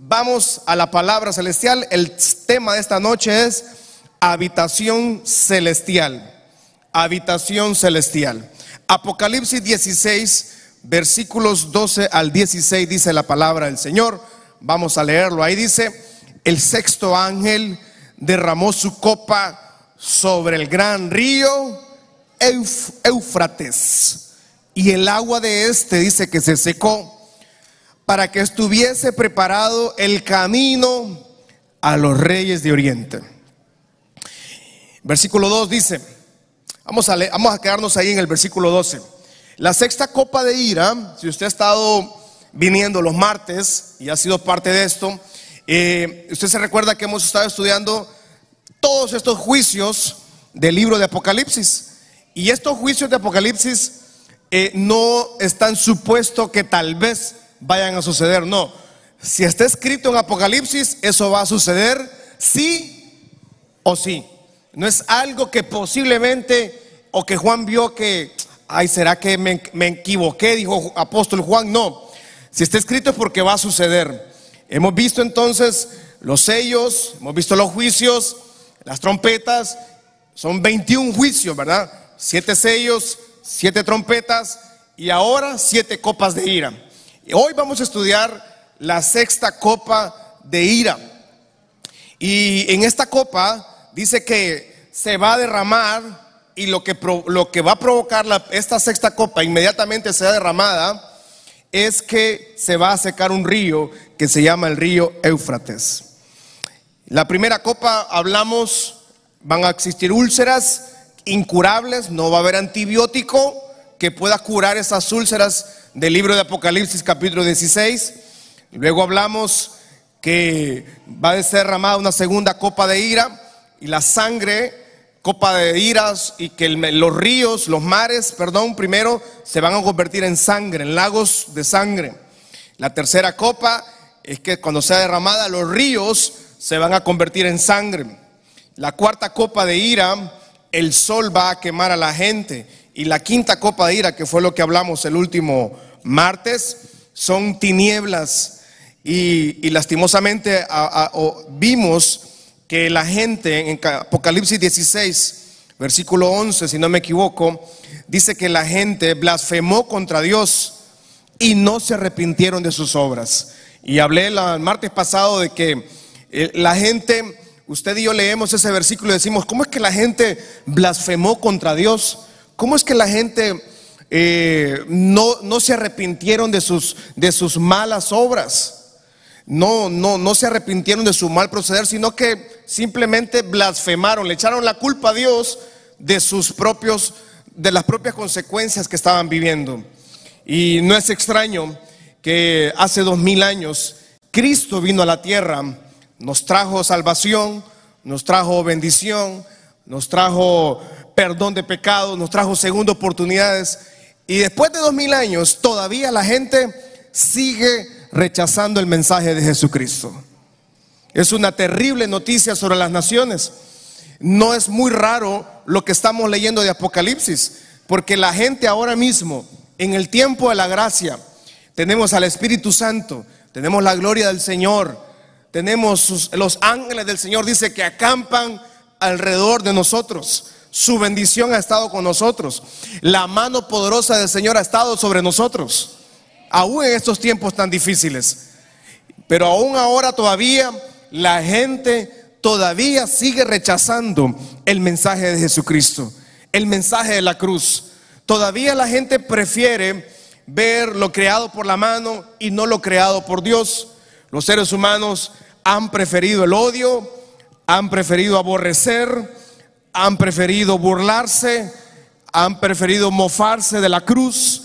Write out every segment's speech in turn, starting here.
vamos a la palabra celestial. El tema de esta noche es habitación celestial. Habitación celestial. Apocalipsis 16, versículos 12 al 16 dice la palabra del Señor. Vamos a leerlo. Ahí dice, el sexto ángel derramó su copa sobre el gran río Éufrates. Y el agua de este dice que se secó para que estuviese preparado el camino a los reyes de Oriente. Versículo 2 dice, vamos a, leer, vamos a quedarnos ahí en el versículo 12. La sexta copa de ira, si usted ha estado viniendo los martes y ha sido parte de esto, eh, usted se recuerda que hemos estado estudiando todos estos juicios del libro de Apocalipsis. Y estos juicios de Apocalipsis eh, no están supuestos que tal vez vayan a suceder, no. Si está escrito en Apocalipsis, eso va a suceder sí o sí. No es algo que posiblemente o que Juan vio que, ay, ¿será que me, me equivoqué? Dijo apóstol Juan. No, si está escrito es porque va a suceder. Hemos visto entonces los sellos, hemos visto los juicios, las trompetas, son 21 juicios, ¿verdad? Siete sellos, siete trompetas y ahora siete copas de ira. Hoy vamos a estudiar la sexta copa de ira. Y en esta copa dice que se va a derramar y lo que, lo que va a provocar esta sexta copa inmediatamente sea derramada es que se va a secar un río que se llama el río Éufrates. La primera copa hablamos, van a existir úlceras incurables, no va a haber antibiótico que pueda curar esas úlceras del libro de Apocalipsis capítulo 16. Luego hablamos que va a ser derramada una segunda copa de ira y la sangre, copa de iras y que los ríos, los mares, perdón, primero se van a convertir en sangre, en lagos de sangre. La tercera copa es que cuando sea derramada los ríos se van a convertir en sangre. La cuarta copa de ira, el sol va a quemar a la gente. Y la quinta copa de ira, que fue lo que hablamos el último martes, son tinieblas. Y, lastimosamente vimos que la gente en Apocalipsis 16, versículo 11, si no me equivoco, dice que la gente blasfemó contra Dios y no se arrepintieron de sus obras. Y hablé el martes pasado de que eh, la gente, usted y yo leemos ese versículo y decimos, ¿cómo es que la gente blasfemó contra Dios? ¿Cómo es que la gente eh, no, no, se arrepintieron de sus, de sus malas obras? No, no, no se arrepintieron de su mal proceder, sino que simplemente blasfemaron, le echaron la culpa a Dios de sus propios, de las propias consecuencias que estaban viviendo. Y no es extraño que hace dos mil años Cristo vino a la tierra nos trajo salvación, nos trajo bendición, nos trajo perdón de pecados, nos trajo segunda oportunidades. Y después de dos mil años, todavía la gente sigue rechazando el mensaje de Jesucristo. Es una terrible noticia sobre las naciones. No es muy raro lo que estamos leyendo de Apocalipsis, porque la gente ahora mismo, en el tiempo de la gracia, tenemos al Espíritu Santo, tenemos la gloria del Señor, tenemos los ángeles del Señor, dice que acampan alrededor de nosotros. Su bendición ha estado con nosotros. La mano poderosa del Señor ha estado sobre nosotros. Aún en estos tiempos tan difíciles. Pero aún ahora todavía la gente todavía sigue rechazando el mensaje de Jesucristo. El mensaje de la cruz. Todavía la gente prefiere ver lo creado por la mano y no lo creado por Dios. Los seres humanos han preferido el odio, han preferido aborrecer, han preferido burlarse, han preferido mofarse de la cruz.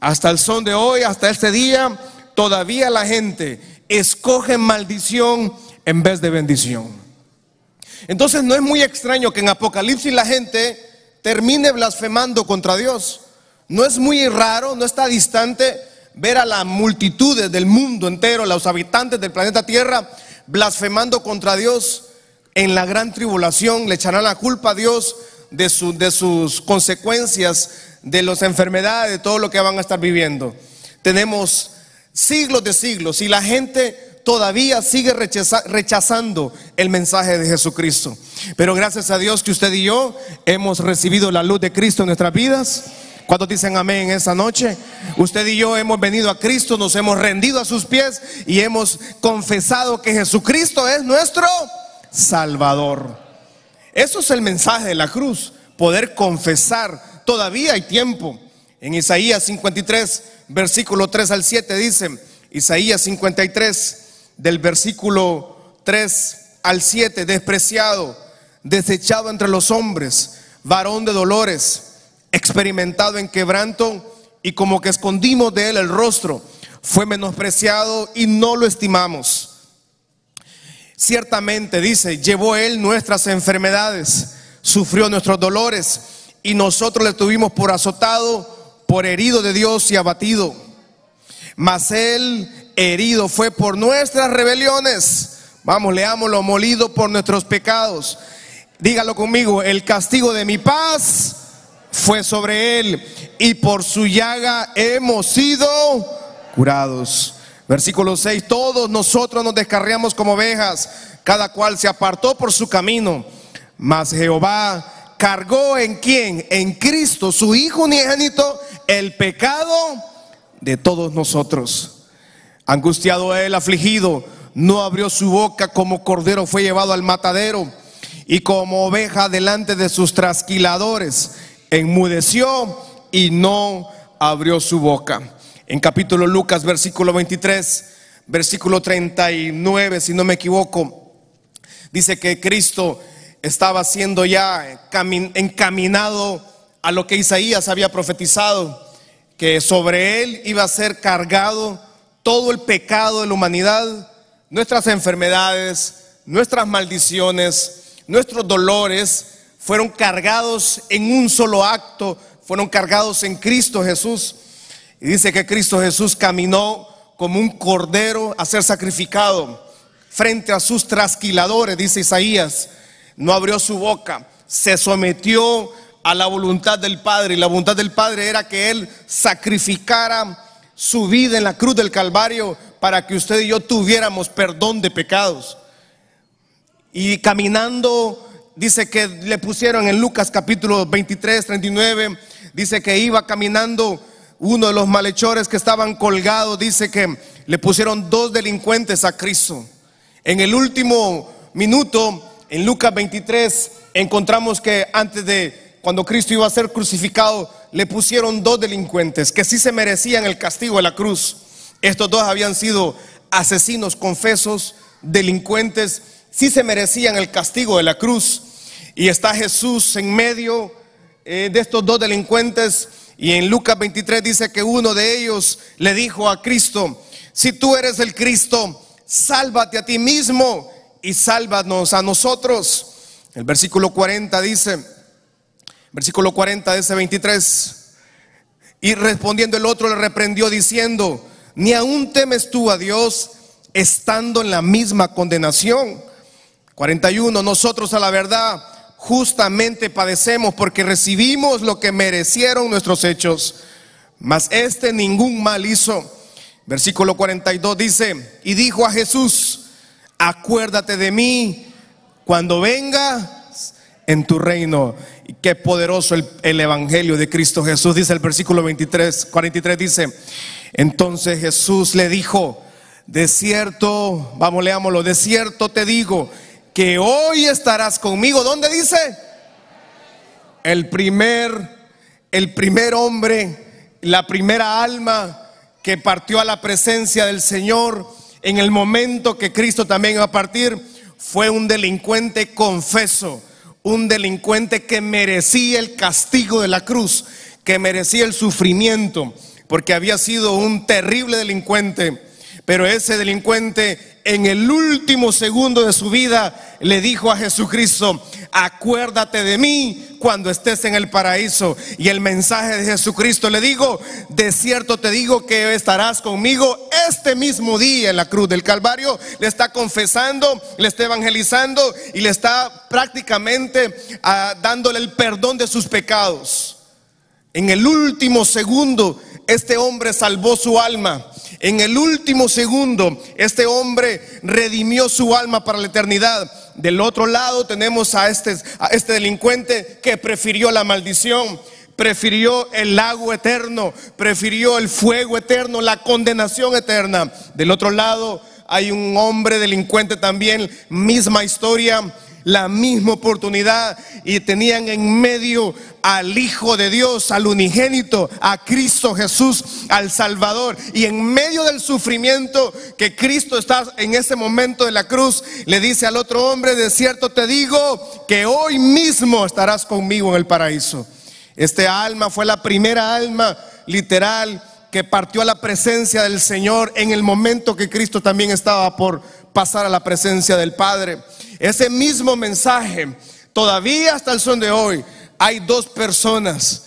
Hasta el son de hoy, hasta este día, todavía la gente escoge maldición en vez de bendición. Entonces no es muy extraño que en Apocalipsis la gente termine blasfemando contra Dios. No es muy raro, no está distante ver a las multitudes del mundo entero, los habitantes del planeta Tierra, blasfemando contra Dios en la gran tribulación, le echarán la culpa a Dios de, de sus consecuencias, de las enfermedades, de todo lo que van a estar viviendo. Tenemos siglos de siglos y la gente todavía sigue rechazando el mensaje de Jesucristo. Pero gracias a Dios que usted y yo hemos recibido la luz de Cristo en nuestras vidas. ¿Cuántos dicen amén esa noche? Usted y yo hemos venido a Cristo, nos hemos rendido a sus pies y hemos confesado que Jesucristo es nuestro Salvador. Eso es el mensaje de la cruz, poder confesar. Todavía hay tiempo. En Isaías 53, versículo 3 al 7 dice, Isaías 53, del versículo 3 al 7, despreciado, desechado entre los hombres, varón de dolores, experimentado en quebranto y como que escondimos de él el rostro, fue menospreciado y no lo estimamos. Ciertamente, dice, llevó él nuestras enfermedades, sufrió nuestros dolores y nosotros le tuvimos por azotado, por herido de Dios y abatido. Mas él herido fue por nuestras rebeliones. Vamos, leámoslo, molido por nuestros pecados. Dígalo conmigo, el castigo de mi paz fue sobre él y por su llaga hemos sido curados. Versículo 6, todos nosotros nos descarriamos como ovejas, cada cual se apartó por su camino, mas Jehová cargó en quién? En Cristo, su Hijo unigénito, el pecado de todos nosotros. Angustiado él, afligido, no abrió su boca como cordero fue llevado al matadero y como oveja delante de sus trasquiladores, enmudeció y no abrió su boca. En capítulo Lucas, versículo 23, versículo 39, si no me equivoco, dice que Cristo estaba siendo ya encaminado a lo que Isaías había profetizado, que sobre él iba a ser cargado todo el pecado de la humanidad, nuestras enfermedades, nuestras maldiciones, nuestros dolores, fueron cargados en un solo acto, fueron cargados en Cristo Jesús. Y dice que Cristo Jesús caminó como un cordero a ser sacrificado frente a sus trasquiladores, dice Isaías. No abrió su boca, se sometió a la voluntad del Padre. Y la voluntad del Padre era que Él sacrificara su vida en la cruz del Calvario para que usted y yo tuviéramos perdón de pecados. Y caminando, dice que le pusieron en Lucas capítulo 23, 39, dice que iba caminando uno de los malhechores que estaban colgados, dice que le pusieron dos delincuentes a Cristo. En el último minuto, en Lucas 23, encontramos que antes de cuando Cristo iba a ser crucificado, le pusieron dos delincuentes que sí se merecían el castigo de la cruz. Estos dos habían sido asesinos confesos, delincuentes, sí se merecían el castigo de la cruz. Y está Jesús en medio eh, de estos dos delincuentes. Y en Lucas 23 dice que uno de ellos le dijo a Cristo, si tú eres el Cristo, sálvate a ti mismo y sálvanos a nosotros. El versículo 40 dice, Versículo 40 de ese 23. Y respondiendo el otro le reprendió diciendo, ni aún temes tú a Dios estando en la misma condenación. 41, nosotros a la verdad justamente padecemos porque recibimos lo que merecieron nuestros hechos, mas este ningún mal hizo. Versículo 42 dice, y dijo a Jesús, acuérdate de mí cuando venga en tu reino. Y qué poderoso el, el, Evangelio de Cristo Jesús, dice el versículo 23, 43, dice, entonces Jesús le dijo, de cierto, vamos, leámoslo, de cierto te digo, que hoy estarás conmigo. ¿Dónde dice? El primer, el primer hombre, la primera alma que partió a la presencia del Señor en el momento que Cristo también iba a partir, fue un delincuente confeso un delincuente que merecía el castigo de la cruz, que merecía el sufrimiento, porque había sido un terrible delincuente. Pero ese delincuente en el último segundo de su vida le dijo a Jesucristo, acuérdate de mí cuando estés en el paraíso. Y el mensaje de Jesucristo le digo, de cierto te digo que estarás conmigo este mismo día en la cruz del Calvario. Le está confesando, le está evangelizando y le está prácticamente ah, dándole el perdón de sus pecados. En el último segundo, este hombre salvó su alma. En el último segundo, este hombre redimió su alma para la eternidad. Del otro lado tenemos a este, este delincuente que prefirió la maldición prefirió el lago eterno, prefirió el fuego eterno, la condenación eterna. Del otro lado hay un hombre delincuente también, misma historia, la misma oportunidad y tenían en medio al Hijo de Dios, al unigénito, a Cristo Jesús, al Salvador. Y en medio del sufrimiento que Cristo está en ese momento de la cruz, le dice al otro hombre, de cierto te digo que hoy mismo estarás conmigo en el paraíso. Este alma fue la primera alma literal que partió a la presencia del Señor en el momento que Cristo también estaba por pasar a la presencia del Padre. Ese mismo mensaje, todavía hasta el son de hoy, hay dos personas.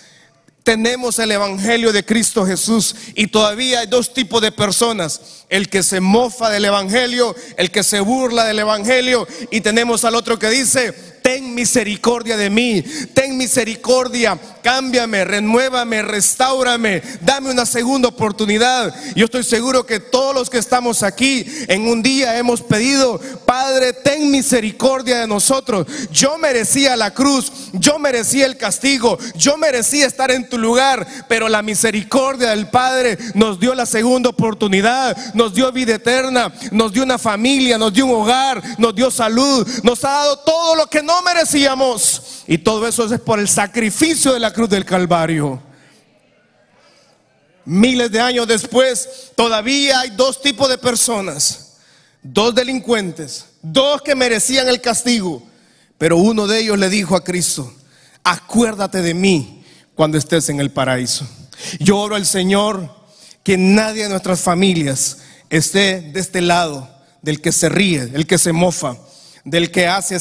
Tenemos el Evangelio de Cristo Jesús y todavía hay dos tipos de personas. El que se mofa del Evangelio, el que se burla del Evangelio y tenemos al otro que dice, ten misericordia de mí, ten misericordia, cámbiame, renuévame, restaurame, dame una segunda oportunidad. Yo estoy seguro que todos los que estamos aquí en un día hemos pedido, Padre, ten misericordia de nosotros. Yo merecía la cruz, yo merecía el castigo, yo merecía estar en tu lugar, pero la misericordia del Padre nos dio la segunda oportunidad, nos dio vida eterna, nos dio una familia, nos dio un hogar, nos dio salud, nos ha dado todo lo que no merecíamos. Y todo eso es por el sacrificio de la cruz del Calvario. Miles de años después, todavía hay dos tipos de personas, dos delincuentes, dos que merecían el castigo, pero uno de ellos le dijo a Cristo, acuérdate de mí cuando estés en el paraíso. Yo oro al Señor que nadie de nuestras familias esté de este lado, del que se ríe, el que se mofa, del que hace,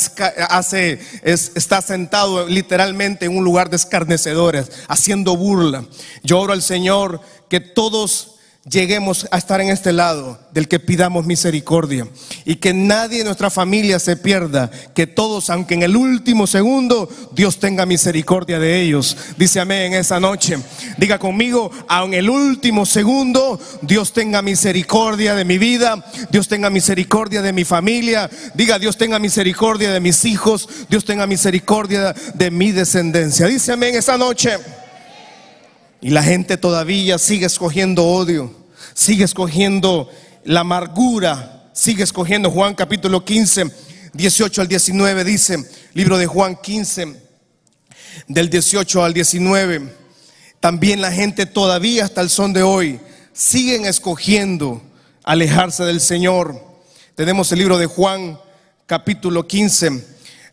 hace está sentado literalmente en un lugar de escarnecedores, haciendo burla. Yo oro al Señor que todos lleguemos a estar en este lado del que pidamos misericordia y que nadie de nuestra familia se pierda, que todos, aunque en el último segundo, Dios tenga misericordia de ellos. Dice amén en esa noche. Diga conmigo, aun en el último segundo, Dios tenga misericordia de mi vida, Dios tenga misericordia de mi familia, diga Dios tenga misericordia de mis hijos, Dios tenga misericordia de mi descendencia. Dice amén esa noche. Y la gente todavía sigue escogiendo odio, sigue escogiendo la amargura, sigue escogiendo Juan capítulo 15, 18 al 19 dice, libro de Juan 15, del 18 al 19. También la gente todavía hasta el son de hoy siguen escogiendo alejarse del Señor. Tenemos el libro de Juan capítulo 15,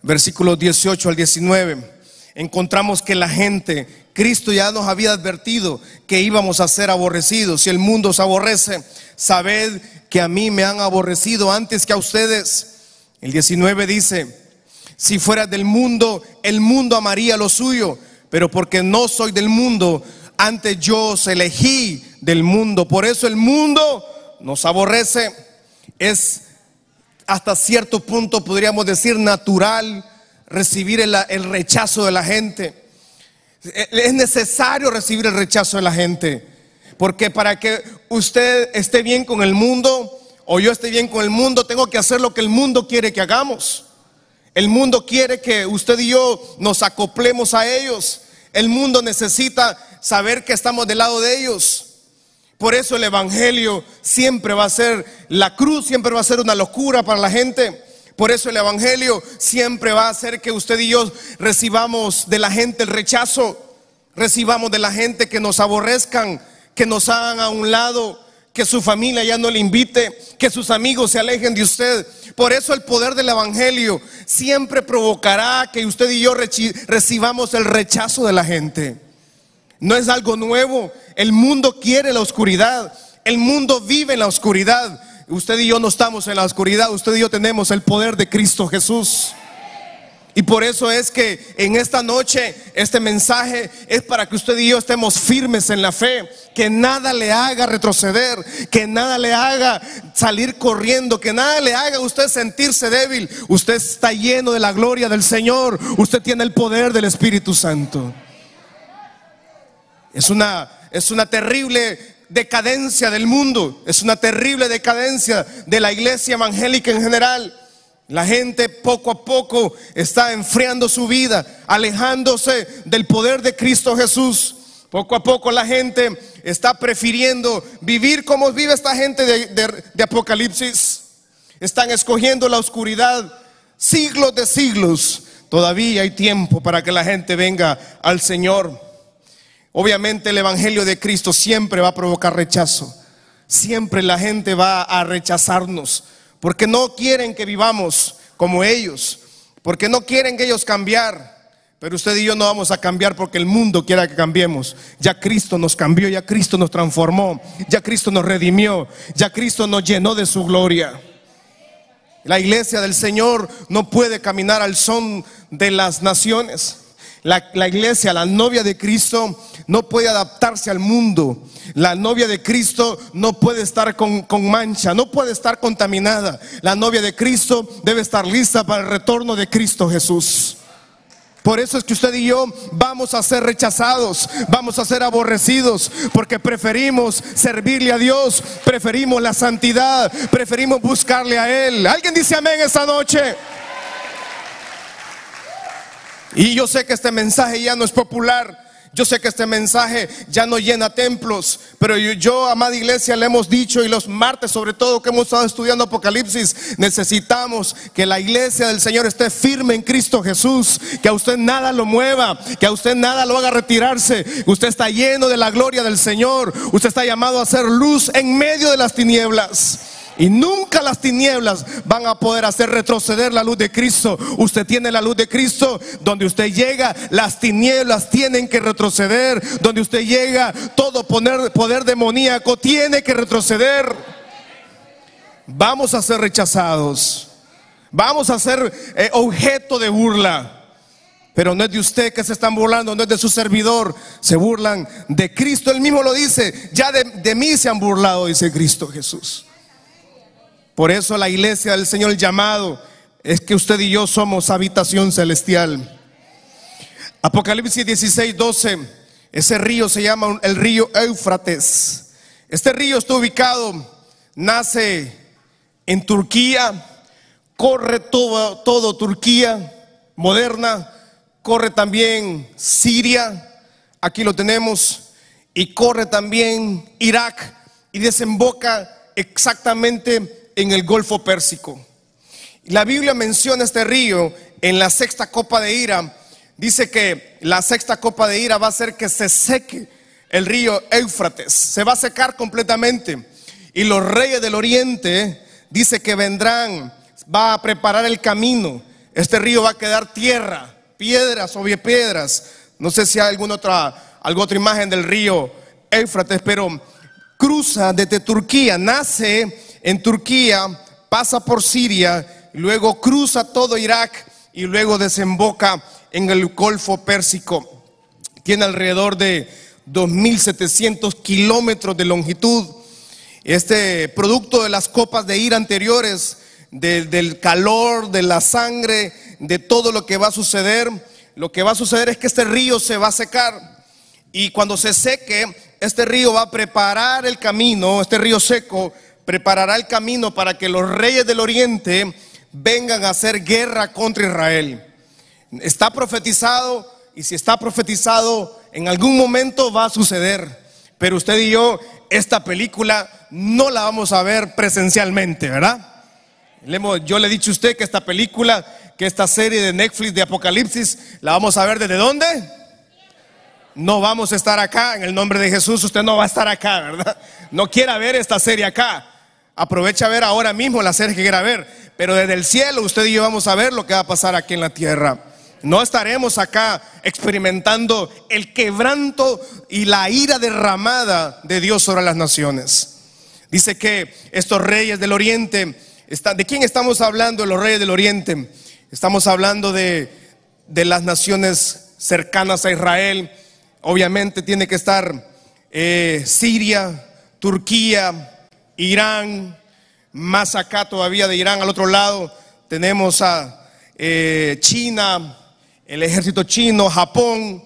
versículos 18 al 19. Encontramos que la gente Cristo ya nos había advertido que íbamos a ser aborrecidos. Si el mundo os aborrece, sabed que a mí me han aborrecido antes que a ustedes. El 19 dice, si fuera del mundo, el mundo amaría lo suyo, pero porque no soy del mundo, antes yo os elegí del mundo. Por eso el mundo nos aborrece. Es hasta cierto punto, podríamos decir, natural recibir el, el rechazo de la gente. Es necesario recibir el rechazo de la gente. Porque para que usted esté bien con el mundo o yo esté bien con el mundo, tengo que hacer lo que el mundo quiere que hagamos. El mundo quiere que usted y yo nos acoplemos a ellos. El mundo necesita saber que estamos del lado de ellos. Por eso el Evangelio siempre va a ser, la cruz siempre va a ser una locura para la gente. Por eso el Evangelio siempre va a hacer que usted y yo recibamos de la gente el rechazo, recibamos de la gente que nos aborrezcan, que nos hagan a un lado, que su familia ya no le invite, que sus amigos se alejen de usted. Por eso el poder del Evangelio siempre provocará que usted y yo recibamos el rechazo de la gente. No es algo nuevo. El mundo quiere la oscuridad. El mundo vive en la oscuridad. Usted y yo no estamos en la oscuridad, usted y yo tenemos el poder de Cristo Jesús. Y por eso es que en esta noche este mensaje es para que usted y yo estemos firmes en la fe, que nada le haga retroceder, que nada le haga salir corriendo, que nada le haga usted sentirse débil. Usted está lleno de la gloria del Señor, usted tiene el poder del Espíritu Santo. Es una, es una terrible decadencia del mundo, es una terrible decadencia de la iglesia evangélica en general. La gente poco a poco está enfriando su vida, alejándose del poder de Cristo Jesús. Poco a poco la gente está prefiriendo vivir como vive esta gente de, Apocalipsis. Están escogiendo la oscuridad siglos de siglos. Todavía hay tiempo para que la gente venga al Señor. Obviamente el Evangelio de Cristo siempre va a provocar rechazo. Siempre la gente va a rechazarnos porque no quieren que vivamos como ellos, porque no quieren que ellos cambiar. Pero usted y yo no vamos a cambiar porque el mundo quiera que cambiemos. Ya Cristo nos cambió, ya Cristo nos transformó, ya Cristo nos redimió, ya Cristo nos llenó de su gloria. La iglesia del Señor no puede caminar al son de las naciones. La, iglesia, la novia de Cristo, no puede adaptarse al mundo. La novia de Cristo no puede estar con, con, mancha, no puede estar contaminada. La novia de Cristo debe estar lista para el retorno de Cristo Jesús. Por eso es que usted y yo vamos a ser rechazados, vamos a ser aborrecidos, porque preferimos servirle a Dios, preferimos la santidad, preferimos buscarle a Él. ¿Alguien dice amén esta noche? Y yo sé que este mensaje ya no es popular. Yo sé que este mensaje ya no llena templos, pero yo, amada iglesia, le hemos dicho y los martes sobre todo que hemos estado estudiando Apocalipsis, necesitamos que la iglesia del Señor esté firme en Cristo Jesús, que a usted nada lo mueva, que a usted nada lo haga retirarse. Usted está lleno de la gloria del Señor, usted está llamado a ser luz en medio de las tinieblas. Y nunca las tinieblas van a poder hacer retroceder la luz de Cristo. Usted tiene la luz de Cristo. Donde usted llega, las tinieblas tienen que retroceder. Donde usted llega, todo poder, demoníaco tiene que retroceder. Vamos a ser rechazados. Vamos a ser eh, objeto de burla. Pero no es de usted que se están burlando, no es de su servidor. Se burlan de Cristo. Él mismo lo dice. Ya de, de mí se han burlado, dice Cristo Jesús. Por eso la iglesia del Señor llamado es que usted y yo somos habitación celestial. Apocalipsis 16, 12. Ese río se llama el río Éufrates. Este río está ubicado, nace en Turquía, corre todo, todo Turquía moderna, corre también Siria, aquí lo tenemos, y corre también Irak y desemboca exactamente en el Golfo Pérsico. La Biblia menciona este río en la sexta copa de ira. Dice que la sexta copa de ira va a hacer que se seque el río Éufrates. Se va a secar completamente. Y los reyes del oriente dice que vendrán, va a preparar el camino. Este río va a quedar tierra, piedras sobre piedras. No sé si hay alguna otra, alguna otra imagen del río Éufrates, pero cruza desde Turquía, nace en Turquía, pasa por Siria, luego cruza todo Irak y luego desemboca en el Golfo Pérsico. Tiene alrededor de 2.700 kilómetros de longitud. Este producto de las copas de ira anteriores, del calor, de la sangre, de todo lo que va a suceder, lo que va a suceder es que este río se va a secar. Y cuando se seque, este río va a preparar el camino, este río seco preparará el camino para que los reyes del oriente vengan a hacer guerra contra Israel. Está profetizado y si está profetizado, en algún momento va a suceder. Pero usted y yo, esta película no la vamos a ver presencialmente, ¿verdad? Yo le he dicho a usted que esta película, que esta serie de Netflix de Apocalipsis, la vamos a ver desde dónde? No vamos a estar acá, en el nombre de Jesús, usted no va a estar acá, ¿verdad? No quiera ver esta serie acá. Aprovecha a ver ahora mismo la serie que quiera ver. Pero desde el cielo usted y yo vamos a ver lo que va a pasar aquí en la tierra. No estaremos acá experimentando el quebranto y la ira derramada de Dios sobre las naciones. Dice que estos reyes del oriente, ¿de quién estamos hablando los reyes del oriente? Estamos hablando de, de las naciones cercanas a Israel. Obviamente tiene que estar eh, Siria, Turquía, Irán, más acá todavía de Irán, al otro lado tenemos a eh, China, el ejército chino, Japón,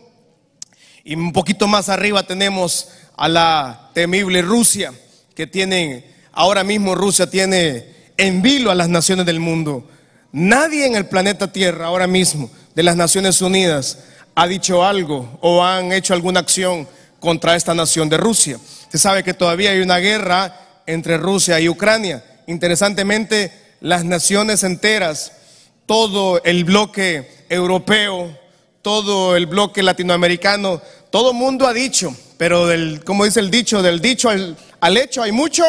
Y un poquito más arriba tenemos a la temible Rusia, que tiene, ahora mismo Rusia tiene en vilo a las naciones del mundo. Nadie en el planeta Tierra ahora mismo de las Naciones Unidas ha dicho algo o han hecho alguna acción contra esta nación de Rusia. Se sabe que todavía hay una guerra entre Rusia y Ucrania. Interesantemente, las naciones enteras, todo el bloque europeo, todo el bloque latinoamericano, todo mundo ha dicho, pero del, como dice el dicho, del dicho al, hecho hay mucho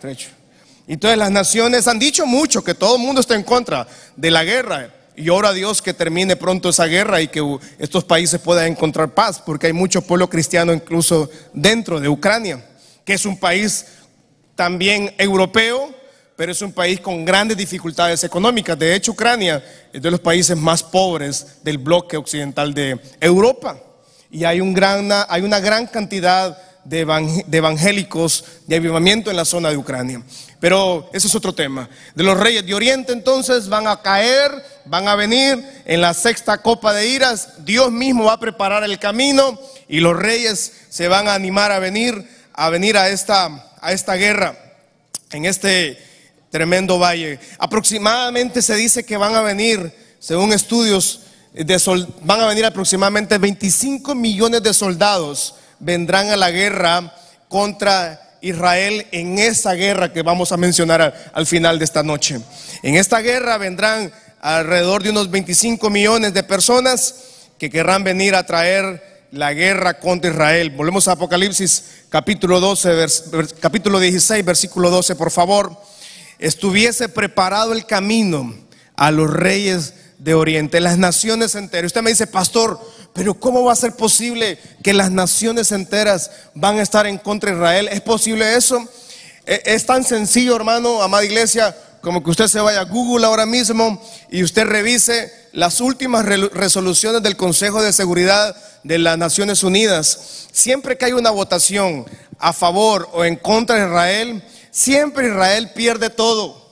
trecho. Entonces las naciones han dicho mucho que todo el mundo está en contra de la guerra. Y ora a Dios que termine pronto esa guerra y que estos países puedan encontrar paz, porque hay mucho pueblo cristiano incluso dentro de Ucrania, que es un país también europeo, pero es un país con grandes dificultades económicas. De hecho, Ucrania es de los países más pobres del bloque occidental de Europa. Y hay, una gran cantidad de, evangélicos de avivamiento en la zona de Ucrania. Pero ese es otro tema. De los reyes de Oriente entonces van a caer, van a venir en la sexta copa de iras. Dios mismo va a preparar el camino y los reyes se van a animar a venir, a venir a esta, a esta guerra en este tremendo valle. Aproximadamente se dice que van a venir, según estudios, de van a venir aproximadamente 25 millones de soldados vendrán a la guerra contra Israel en esa guerra que vamos a mencionar al, final de esta noche. En esta guerra vendrán alrededor de unos 25 millones de personas que querrán venir a traer la guerra contra Israel. Volvemos a Apocalipsis capítulo 12, capítulo 16, versículo 12, por favor. Estuviese preparado el camino a los reyes de Oriente, las naciones enteras. Usted me dice, pastor, pero ¿cómo va a ser posible que las naciones enteras van a estar en contra de Israel? ¿Es posible eso? E, es tan sencillo, hermano, amada iglesia, como que usted se vaya a Google ahora mismo y usted revise las últimas resoluciones del Consejo de Seguridad de las Naciones Unidas. Siempre que hay una votación a favor o en contra de Israel, siempre Israel pierde todo.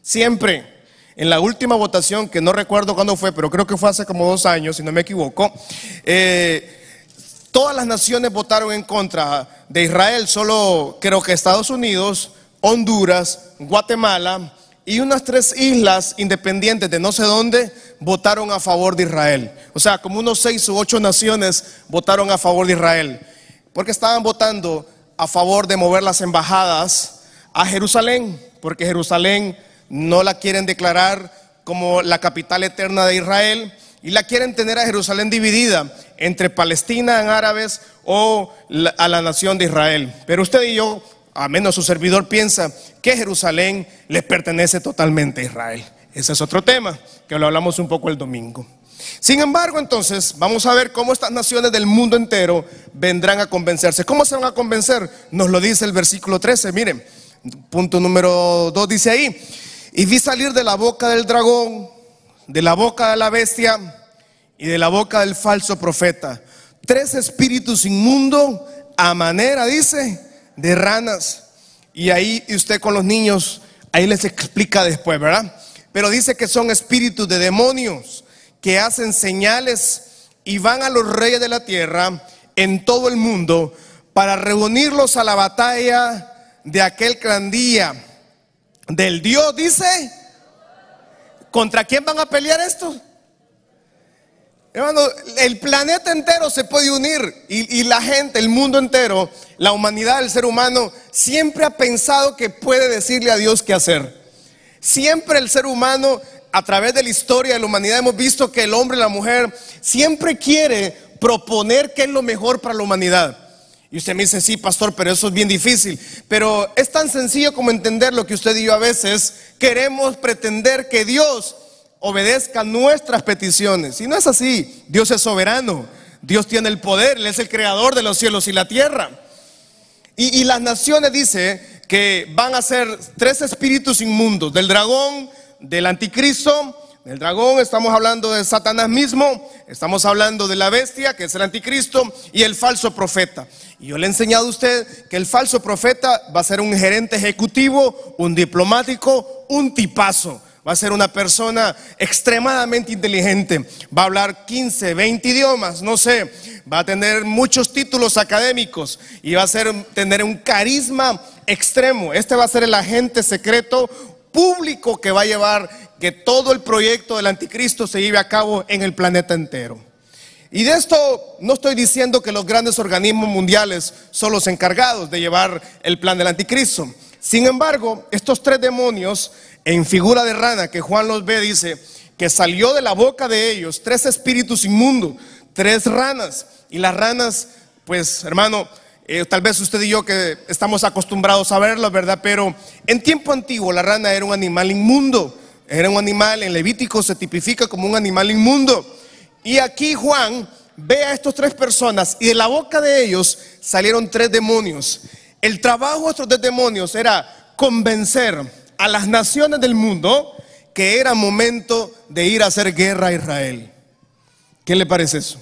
Siempre en la última votación, que no recuerdo cuándo fue, pero creo que fue hace como dos años, si no me equivoco, eh, todas las naciones votaron en contra de Israel, solo creo que Estados Unidos, Honduras, Guatemala y unas tres islas independientes de no sé dónde votaron a favor de Israel. O sea, como unos seis u ocho naciones votaron a favor de Israel, porque estaban votando a favor de mover las embajadas a Jerusalén, porque Jerusalén no la quieren declarar como la capital eterna de Israel y la quieren tener a Jerusalén dividida entre Palestina en árabes o a la nación de Israel. Pero usted y yo, a menos su servidor, piensa que Jerusalén le pertenece totalmente a Israel. Ese es otro tema que lo hablamos un poco el domingo. Sin embargo, entonces, vamos a ver cómo estas naciones del mundo entero vendrán a convencerse. ¿Cómo se van a convencer? Nos lo dice el versículo 13. Miren, punto número 2 dice ahí. Y vi salir de la boca del dragón, de la boca de la bestia y de la boca del falso profeta tres espíritus inmundos a manera, dice, de ranas. Y ahí usted con los niños, ahí les explica después, ¿verdad? Pero dice que son espíritus de demonios que hacen señales y van a los reyes de la tierra en todo el mundo para reunirlos a la batalla de aquel gran día del Dios, dice. ¿Contra quién van a pelear estos? Hermano, el planeta entero se puede unir y, y, la gente, el mundo entero, la humanidad, el ser humano, siempre ha pensado que puede decirle a Dios qué hacer. Siempre el ser humano, a través de la historia de la humanidad, hemos visto que el hombre y la mujer siempre quiere proponer qué es lo mejor para la humanidad. Y usted me dice, sí, pastor, pero eso es bien difícil. Pero es tan sencillo como entender lo que usted y yo a veces queremos pretender que Dios obedezca nuestras peticiones. Y no es así. Dios es soberano. Dios tiene el poder. Él es el creador de los cielos y la tierra. Y, las naciones dice que van a ser tres espíritus inmundos, del dragón, del anticristo el dragón, estamos hablando de Satanás mismo, estamos hablando de la bestia, que es el anticristo, y el falso profeta. Y yo le he enseñado a usted que el falso profeta va a ser un gerente ejecutivo, un diplomático, un tipazo. va a ser una persona extremadamente inteligente, va a hablar 15, 20 idiomas, no sé, va a tener muchos títulos académicos y va a ser, tener un carisma extremo. Este va a ser el agente secreto público que va a llevar que todo el proyecto del anticristo se lleve a cabo en el planeta entero. Y de esto no estoy diciendo que los grandes organismos mundiales son los encargados de llevar el plan del anticristo. Sin embargo, estos tres demonios en figura de rana que Juan los ve dice que salió de la boca de ellos tres espíritus inmundos, tres ranas. Y las ranas, pues hermano, eh, tal vez usted y yo que estamos acostumbrados a verlas, ¿verdad? Pero en tiempo antiguo la rana era un animal inmundo. Era un animal, en Levítico se tipifica como un animal inmundo. Y aquí Juan ve a estas tres personas y de la boca de ellos salieron tres demonios. El trabajo de estos tres demonios era convencer a las naciones del mundo que era momento de ir a hacer guerra a Israel. ¿Qué le parece eso?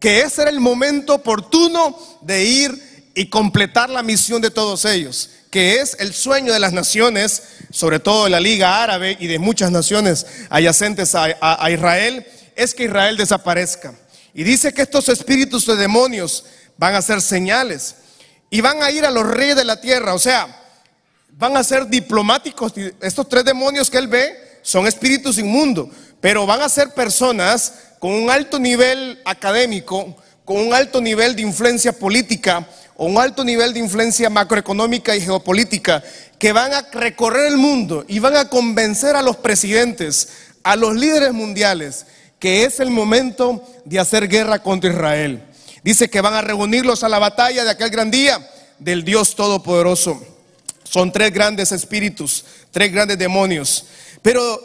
Que ese era el momento oportuno de ir y completar la misión de todos ellos, que es el sueño de las naciones, sobre todo de la Liga Árabe y de muchas naciones adyacentes a, Israel, es que Israel desaparezca. Y dice que estos espíritus de demonios van a ser señales y van a ir a los reyes de la tierra, o sea, van a ser diplomáticos. Estos tres demonios que él ve son espíritus inmundos, pero van a ser personas con un alto nivel académico, con un alto nivel de influencia política o un alto nivel de influencia macroeconómica y geopolítica, que van a recorrer el mundo y van a convencer a los presidentes, a los líderes mundiales, que es el momento de hacer guerra contra Israel. Dice que van a reunirlos a la batalla de aquel gran día del Dios Todopoderoso. Son tres grandes espíritus, tres grandes demonios. Pero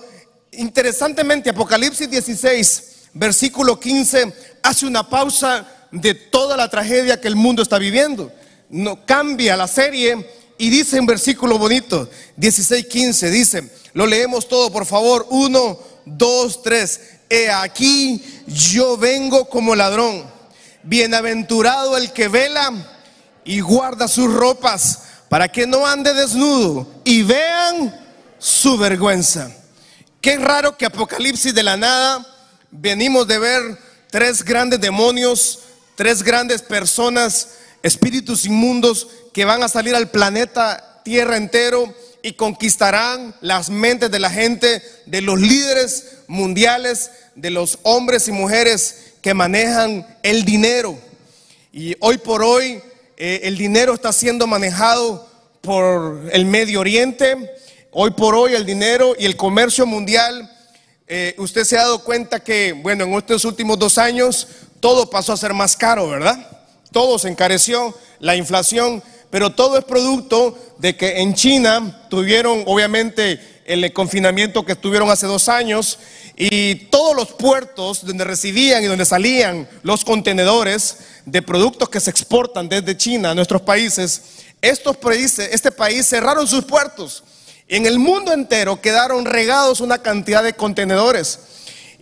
interesantemente, Apocalipsis 16, versículo 15, hace una pausa de toda la tragedia que el mundo está viviendo. No cambia la serie y dice en versículo bonito, 16, 15, dice, lo leemos todo, por favor, uno, dos, tres. He aquí yo vengo como ladrón. Bienaventurado el que vela y guarda sus ropas para que no ande desnudo y vean su vergüenza. Qué raro que Apocalipsis de la nada venimos de ver tres grandes demonios, tres grandes personas, espíritus inmundos que van a salir al planeta Tierra entero y conquistarán las mentes de la gente, de los líderes mundiales, de los hombres y mujeres que manejan el dinero. Y hoy por hoy eh, el dinero está siendo manejado por el Medio Oriente. Hoy por hoy el dinero y el comercio mundial, eh, usted se ha dado cuenta que, bueno, en estos últimos dos años todo pasó a ser más caro, ¿verdad? Todo se encareció, la inflación, pero todo es producto de que en China tuvieron, obviamente, el confinamiento que estuvieron hace dos años y todos los puertos donde recibían y donde salían los contenedores de productos que se exportan desde China a nuestros países, estos países, este país cerraron sus puertos. En el mundo entero quedaron regados una cantidad de contenedores.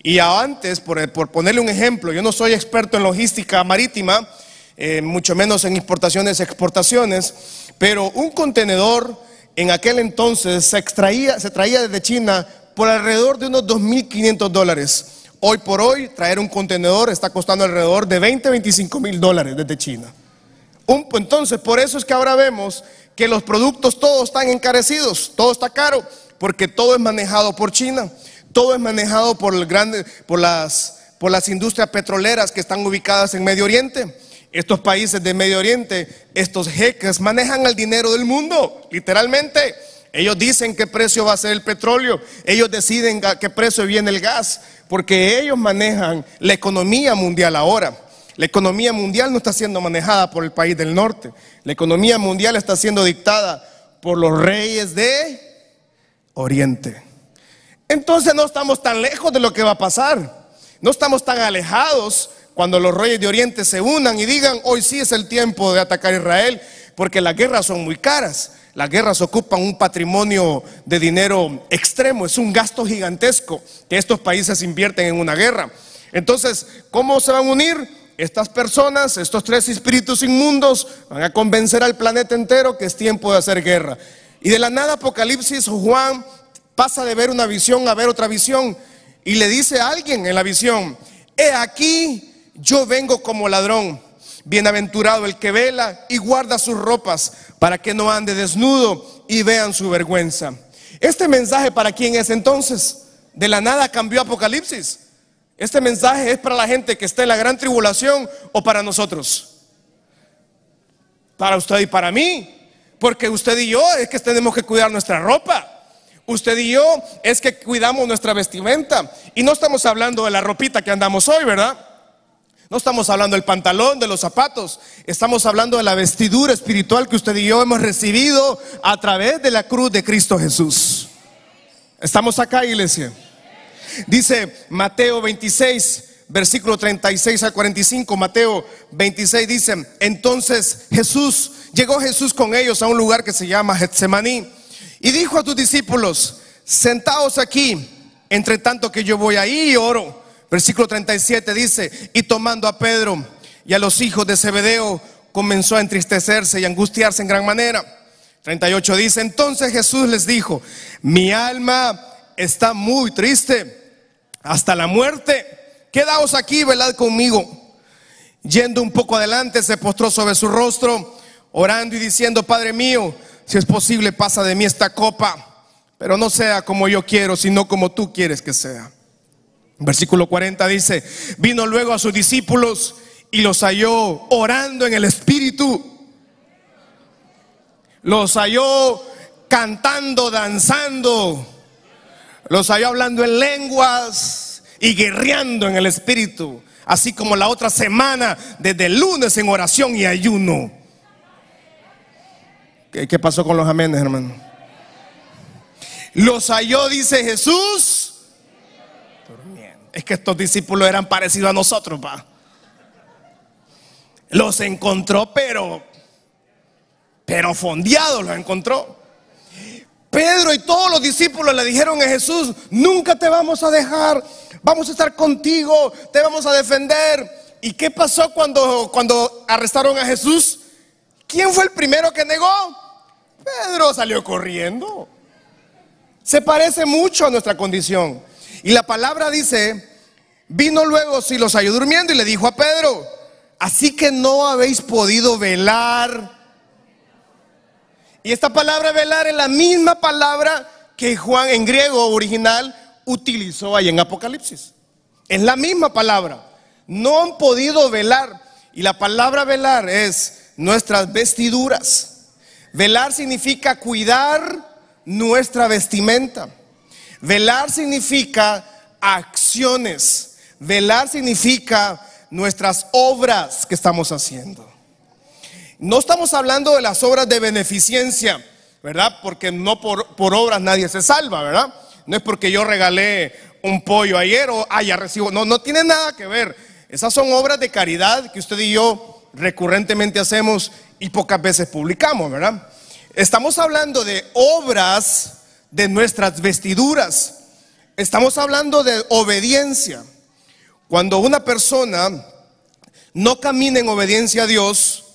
Y antes, por, ponerle un ejemplo, yo no soy experto en logística marítima, eh, mucho menos en importaciones exportaciones, pero un contenedor en aquel entonces se extraía, se traía desde China por alrededor de unos 2.500 dólares. Hoy por hoy, traer un contenedor está costando alrededor de 20, 25 mil dólares desde China. entonces, por eso es que ahora vemos que los productos todos están encarecidos, todo está caro, porque todo es manejado por China, todo es manejado por, el grande, por, las, por las industrias petroleras que están ubicadas en Medio Oriente. Estos países de Medio Oriente, estos jeques manejan el dinero del mundo, literalmente. Ellos dicen qué precio va a ser el petróleo, ellos deciden qué precio viene el gas, porque ellos manejan la economía mundial ahora. La economía mundial no está siendo manejada por el país del norte, la economía mundial está siendo dictada por los reyes de Oriente. Entonces no estamos tan lejos de lo que va a pasar, no estamos tan alejados cuando los reyes de Oriente se unan y digan, hoy sí es el tiempo de atacar a Israel, porque las guerras son muy caras. Las guerras ocupan un patrimonio de dinero extremo, es un gasto gigantesco que estos países invierten en una guerra. Entonces, ¿cómo se van a unir? Estas personas, estos tres espíritus inmundos, van a convencer al planeta entero que es tiempo de hacer guerra. Y de la nada Apocalipsis, Juan pasa de ver una visión a ver otra visión y le dice a alguien en la visión, he aquí, yo vengo como ladrón. Bienaventurado el que vela y guarda sus ropas para que no ande desnudo y vean su vergüenza. Este mensaje para quién es entonces? De la nada cambió Apocalipsis. Este mensaje es para la gente que está en la gran tribulación o para nosotros. Para usted y para mí. Porque usted y yo es que tenemos que cuidar nuestra ropa. Usted y yo es que cuidamos nuestra vestimenta. Y no estamos hablando de la ropita que andamos hoy, ¿verdad? No estamos hablando del pantalón, de los zapatos. Estamos hablando de la vestidura espiritual que usted y yo hemos recibido a través de la cruz de Cristo Jesús. Estamos acá, iglesia. Dice Mateo 26, versículo 36 al 45. Mateo 26 dice, entonces Jesús, llegó Jesús con ellos a un lugar que se llama Getsemaní y dijo a tus discípulos, sentaos aquí, entre tanto que yo voy ahí y oro. Versículo 37 dice, y tomando a Pedro y a los hijos de Zebedeo, comenzó a entristecerse y angustiarse en gran manera. 38 dice, entonces Jesús les dijo, mi alma está muy triste hasta la muerte. Quedaos aquí, velad conmigo. Yendo un poco adelante, se postró sobre su rostro, orando y diciendo, Padre mío, si es posible, pasa de mí esta copa, pero no sea como yo quiero, sino como tú quieres que sea. Versículo 40 dice, vino luego a sus discípulos y los halló orando en el Espíritu. Los halló cantando, danzando. Los halló hablando en lenguas y guerreando en el Espíritu. Así como la otra semana, desde el lunes en oración y ayuno. ¿Qué, pasó con los amenes, hermano? Los halló, dice Jesús. Es que estos discípulos eran parecidos a nosotros, pa. Los encontró, pero, pero fondeados los encontró. Pedro y todos los discípulos le dijeron a Jesús, nunca te vamos a dejar, vamos a estar contigo, te vamos a defender. ¿Y qué pasó cuando, cuando arrestaron a Jesús? ¿Quién fue el primero que negó? Pedro salió corriendo. Se parece mucho a nuestra condición. Y la palabra dice, vino luego si los halló durmiendo y le dijo a Pedro, así que no habéis podido velar. Y esta palabra velar es la misma palabra que Juan en griego original utilizó ahí en Apocalipsis. Es la misma palabra. No han podido velar. Y la palabra velar es nuestras vestiduras. Velar significa cuidar nuestra vestimenta. Velar significa acciones. Velar significa nuestras obras que estamos haciendo. No estamos hablando de las obras de beneficencia, ¿verdad? Porque no por, obras nadie se salva, ¿verdad? No es porque yo regalé un pollo ayer o haya recibo. No, no tiene nada que ver. Esas son obras de caridad que usted y yo recurrentemente hacemos y pocas veces publicamos, ¿verdad? Estamos hablando de obras de nuestras vestiduras. Estamos hablando de obediencia. Cuando una persona no camina en obediencia a Dios,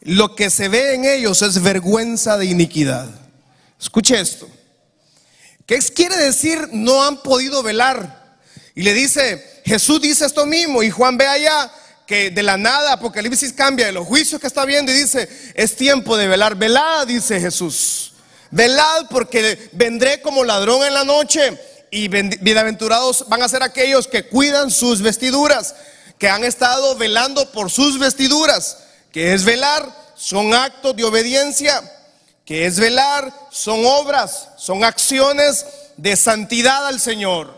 lo que se ve en ellos es vergüenza de iniquidad. Escuche esto. ¿Qué quiere decir no han podido velar? Y le dice, Jesús dice esto mismo y Juan ve allá que de la nada Apocalipsis cambia de los juicios que está viendo y dice, es tiempo de velar, velad, dice Jesús. Velad porque vendré como ladrón en la noche y bienaventurados van a ser aquellos que cuidan sus vestiduras, que han estado velando por sus vestiduras, que es velar, son actos de obediencia, que es velar, son obras, son acciones de santidad al Señor.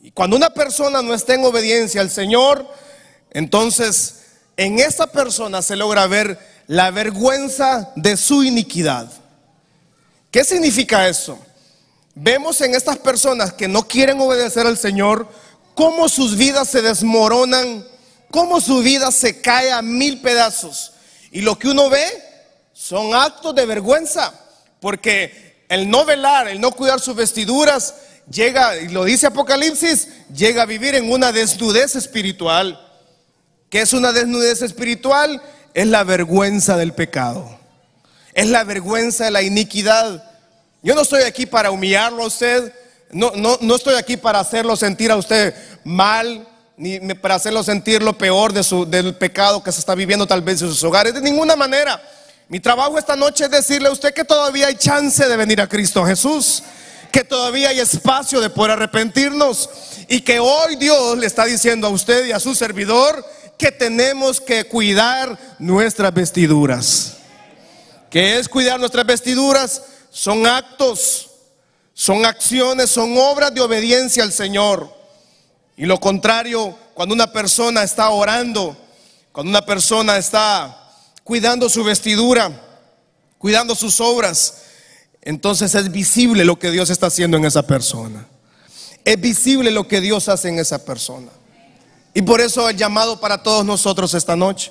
Y cuando una persona no está en obediencia al Señor, entonces, en esa persona se logra ver la vergüenza de su iniquidad. ¿Qué significa eso? Vemos en estas personas que no quieren obedecer al Señor cómo sus vidas se desmoronan, cómo su vida se cae a mil pedazos. Y lo que uno ve son actos de vergüenza, porque el no velar, el no cuidar sus vestiduras, llega, y lo dice Apocalipsis, llega a vivir en una desnudez espiritual. ¿Qué es una desnudez espiritual? Es la vergüenza del pecado. Es la vergüenza la iniquidad. Yo no estoy aquí para humillarlo a usted, no, no, no estoy aquí para hacerlo sentir a usted mal, ni para hacerlo sentir lo peor de su, del pecado que se está viviendo tal vez en sus hogares, de ninguna manera. Mi trabajo esta noche es decirle a usted que todavía hay chance de venir a Cristo Jesús, que todavía hay espacio de poder arrepentirnos y que hoy Dios le está diciendo a usted y a su servidor que tenemos que cuidar nuestras vestiduras. ¿Qué es cuidar nuestras vestiduras? Son actos, son acciones, son obras de obediencia al Señor. Y lo contrario, cuando una persona está orando, cuando una persona está cuidando su vestidura, cuidando sus obras, entonces es visible lo que Dios está haciendo en esa persona. Es visible lo que Dios hace en esa persona. Y por eso el llamado para todos nosotros esta noche.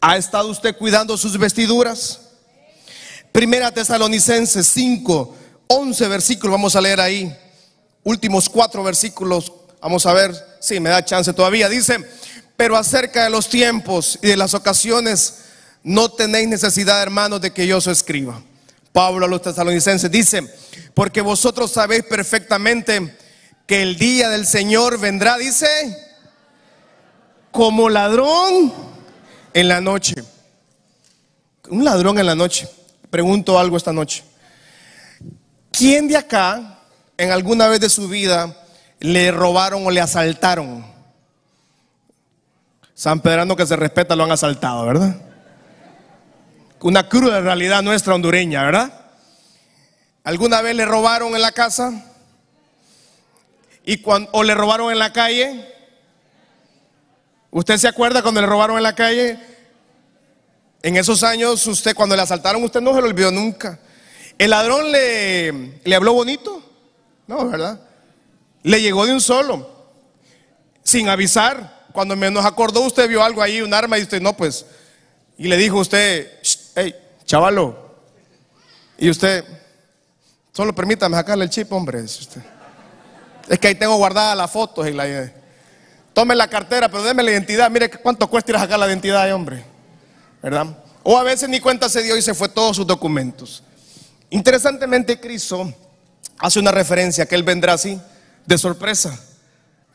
¿Ha estado usted cuidando sus vestiduras? Primera Tesalonicenses 5, 11 versículos, vamos a leer ahí. Últimos cuatro versículos, vamos a ver si me da chance todavía. Dice, pero acerca de los tiempos y de las ocasiones, no tenéis necesidad, hermanos, de que yo os escriba. Pablo a los tesalonicenses dice, porque vosotros sabéis perfectamente que el día del Señor vendrá, dice, como ladrón en la noche. Un ladrón en la noche. Pregunto algo esta noche. ¿Quién de acá en alguna vez de su vida le robaron o le asaltaron? San Pedrano que se respeta lo han asaltado, ¿verdad? Una cruda realidad nuestra hondureña, ¿verdad? ¿Alguna vez le robaron en la casa? ¿Y cuando, o le robaron en la calle? ¿Usted se acuerda cuando le robaron en la calle? En esos años, usted cuando le asaltaron, usted no se lo olvidó nunca. ¿El ladrón le, le habló bonito? No, ¿verdad? Le llegó de un solo, sin avisar. Cuando menos acordó, usted vio algo ahí, un arma, y usted, no, pues. Y le dijo usted, hey, chavalo. Y usted, solo permítame sacarle el chip, hombre. Es, es que ahí tengo guardada las fotos y la. Tome la cartera, pero déme la identidad. Mire cuánto cuesta ir a sacar la identidad, hombre. ¿Verdad? O a veces ni cuenta se dio y se fue todos sus documentos. Interesantemente, Cristo hace una referencia que Él vendrá así, de sorpresa,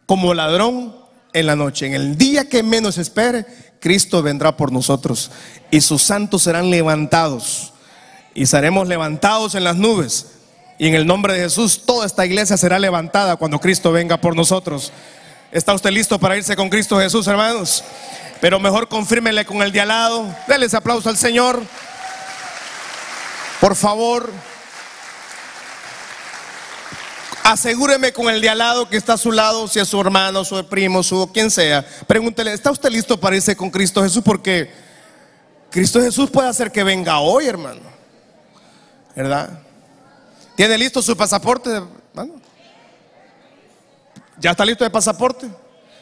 como ladrón en la noche. En el día que menos espere, Cristo vendrá por nosotros y sus santos serán levantados y seremos levantados en las nubes. Y en el nombre de Jesús, toda esta iglesia será levantada cuando Cristo venga por nosotros. ¿Está usted listo para irse con Cristo Jesús, hermanos? Pero mejor confírmele con el de al lado. Denle ese aplauso al Señor. Por favor. Asegúreme con el de al lado que está a su lado, si es su hermano, su primo, su quien sea. Pregúntele, ¿está usted listo para irse con Cristo Jesús? Porque Cristo Jesús puede hacer que venga hoy, hermano. ¿Verdad? ¿Tiene listo su pasaporte? Ya está listo el pasaporte.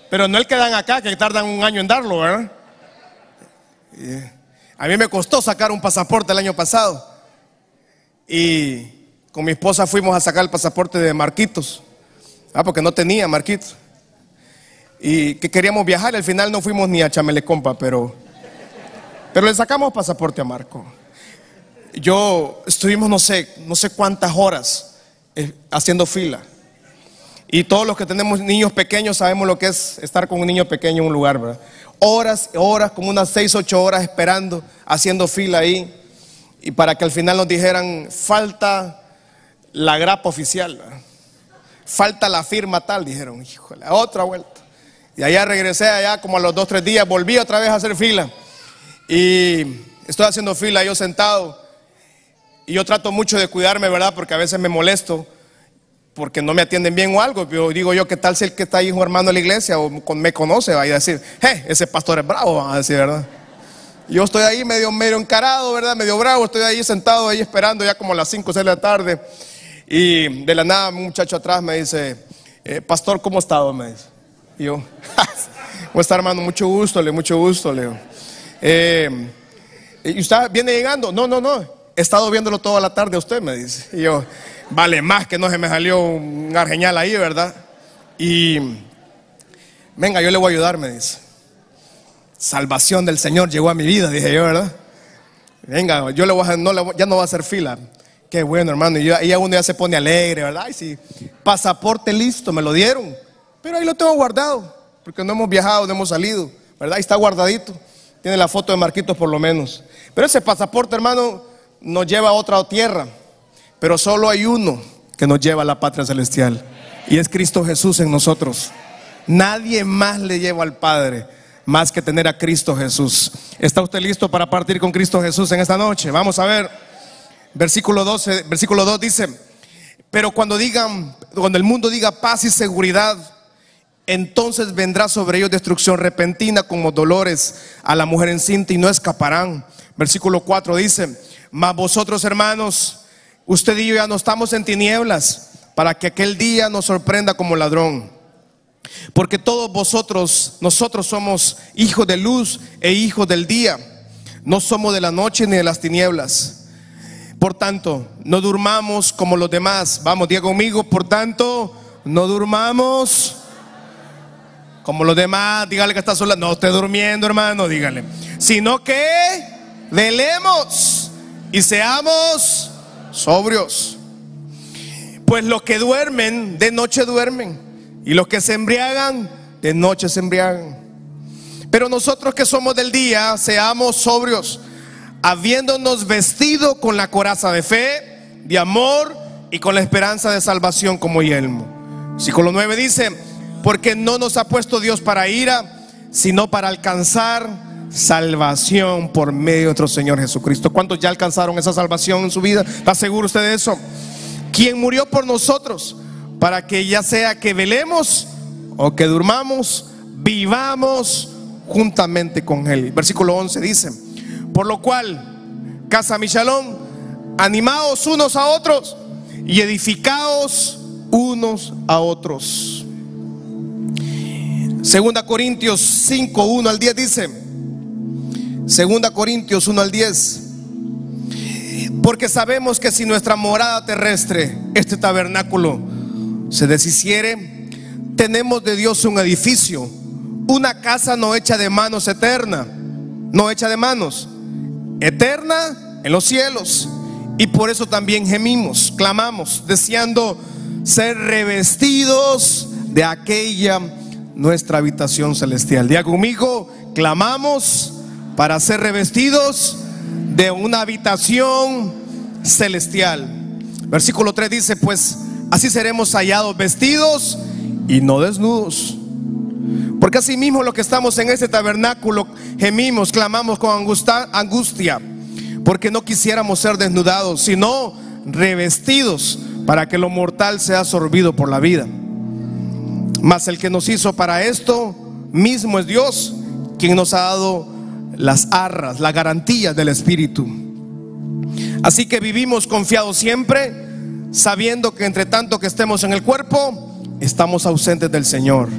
Pero no el que dan acá, que tardan un año en darlo, ¿verdad? A mí me costó sacar un pasaporte el año pasado. Y con mi esposa fuimos a sacar el pasaporte de Marquitos. Ah, porque no tenía Marquitos. Y que queríamos viajar, al final no fuimos ni a Chamelecompa, pero, pero le sacamos pasaporte a Marco. Yo estuvimos no sé, no sé cuántas horas eh, haciendo fila. Y todos los que tenemos niños pequeños sabemos lo que es estar con un niño pequeño en un lugar, ¿verdad? Horas, horas, como unas 6, 8 horas esperando, haciendo fila ahí. Y para que al final nos dijeran, falta la grapa oficial, falta la firma tal, dijeron, híjole, otra vuelta. Y allá regresé, allá como a los 2, 3 días, volví otra vez a hacer fila. Y estoy haciendo fila yo sentado. Y yo trato mucho de cuidarme, ¿verdad? Porque a veces me molesto porque no me atienden bien o algo. Yo digo yo, ¿qué tal si el que está ahí un hermano de la iglesia o me conoce? Va a decir, hey, ese pastor es bravo, va a decir, ¿verdad? Yo estoy ahí medio, medio encarado, ¿verdad? Medio bravo, estoy ahí sentado ahí esperando ya como a las 5 o 6 de la tarde. Y de la nada un muchacho atrás me dice, eh, pastor, ¿cómo está? Me dice. Yo, ¿cómo está hermano? Mucho gusto, le, mucho gusto, Leo. Eh, ¿Y usted viene llegando? No, no, no. He estado viéndolo toda la tarde usted, me dice. Y yo, vale más que no se me salió un argeñal ahí, ¿verdad? Y venga, yo le voy a ayudar, me dice. Salvación del Señor llegó a mi vida, dije yo, ¿verdad? Venga, yo le voy a, no, ya no va a hacer fila. Qué bueno, hermano. Y ya uno ya se pone alegre, ¿verdad? Y sí, pasaporte listo, me lo dieron. Pero ahí lo tengo guardado, porque no hemos viajado, no hemos salido, ¿verdad? Ahí está guardadito. Tiene la foto de Marquitos por lo menos. Pero ese pasaporte, hermano, nos lleva a otra tierra. Pero solo hay uno que nos lleva a la patria celestial. Y es Cristo Jesús en nosotros. Nadie más le lleva al Padre más que tener a Cristo Jesús. ¿Está usted listo para partir con Cristo Jesús en esta noche? Vamos a ver. Versículo 12, versículo 2 dice, pero cuando digan, cuando el mundo diga paz y seguridad, entonces vendrá sobre ellos destrucción repentina como dolores a la mujer encinta y no escaparán. Versículo 4 dice, mas vosotros hermanos, usted y yo ya no estamos en tinieblas para que aquel día nos sorprenda como ladrón. Porque todos vosotros, nosotros somos hijos de luz e hijos del día. No somos de la noche ni de las tinieblas. Por tanto, no durmamos como los demás. Vamos, Diego conmigo. Por tanto, no durmamos como los demás. Dígale que está sola. No esté durmiendo, hermano. Dígale. Sino que velemos y seamos sobrios. Pues los que duermen, de noche duermen y los que se embriagan, de noche se embriagan. Pero nosotros que somos del día, seamos sobrios, habiéndonos vestido con la coraza de fe, de amor y con la esperanza de salvación como yelmo. Versículo 9 dice, porque no nos ha puesto Dios para ira, sino para alcanzar salvación por medio de nuestro Señor Jesucristo. ¿Cuántos ya alcanzaron esa salvación en su vida? ¿Está seguro usted de eso? Quien murió por nosotros para que ya sea que velemos o que durmamos, vivamos juntamente con Él. Versículo 11 dice, por lo cual, casa Michalón, animaos unos a otros y edificaos unos a otros. Segunda Corintios 5, 1 al 10 dice, Segunda Corintios 1 al 10. Porque sabemos que si nuestra morada terrestre, este tabernáculo, se deshiciere, tenemos de Dios un edificio, una casa no hecha de manos eterna, no hecha de manos, eterna en los cielos. Y por eso también gemimos, clamamos, deseando ser revestidos de aquella nuestra habitación celestial. Día conmigo, clamamos para ser revestidos de una habitación celestial. Versículo 3 dice, pues Así seremos hallados vestidos y no desnudos. Porque así mismo lo que estamos en este tabernáculo gemimos, clamamos con angustia, porque no quisiéramos ser desnudados, sino revestidos para que lo mortal sea absorbido por la vida. Mas el que nos hizo para esto mismo es Dios, quien nos ha dado las arras, la garantía del Espíritu. Así que vivimos confiados siempre sabiendo que entre tanto que estemos en el cuerpo, estamos ausentes del Señor.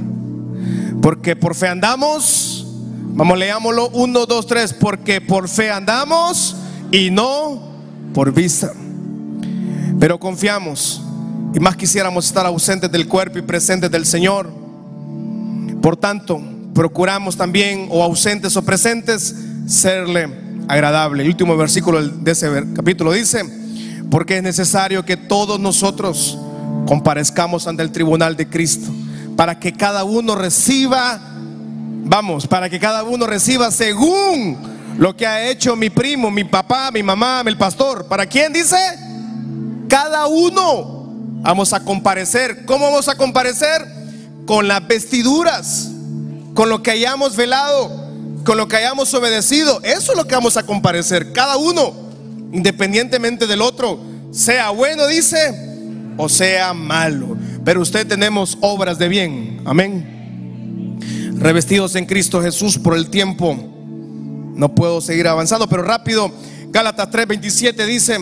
Porque por fe andamos, vamos, leámoslo, uno, dos, tres, porque por fe andamos y no por vista. Pero confiamos y más quisiéramos estar ausentes del cuerpo y presentes del Señor. Por tanto, procuramos también, o ausentes o presentes, serle agradable. El último versículo de ese capítulo dice, porque es necesario que todos nosotros comparezcamos ante el tribunal de Cristo, para que cada uno reciba, vamos, para que cada uno reciba según lo que ha hecho mi primo, mi papá, mi mamá, el pastor. ¿Para quién dice? Cada uno vamos a comparecer. ¿Cómo vamos a comparecer? Con las vestiduras, con lo que hayamos velado, con lo que hayamos obedecido. Eso es lo que vamos a comparecer, cada uno independientemente del otro, sea bueno, dice, o sea malo. Pero usted tenemos obras de bien, amén. Revestidos en Cristo Jesús por el tiempo. No puedo seguir avanzando, pero rápido. Gálatas 3:27 dice,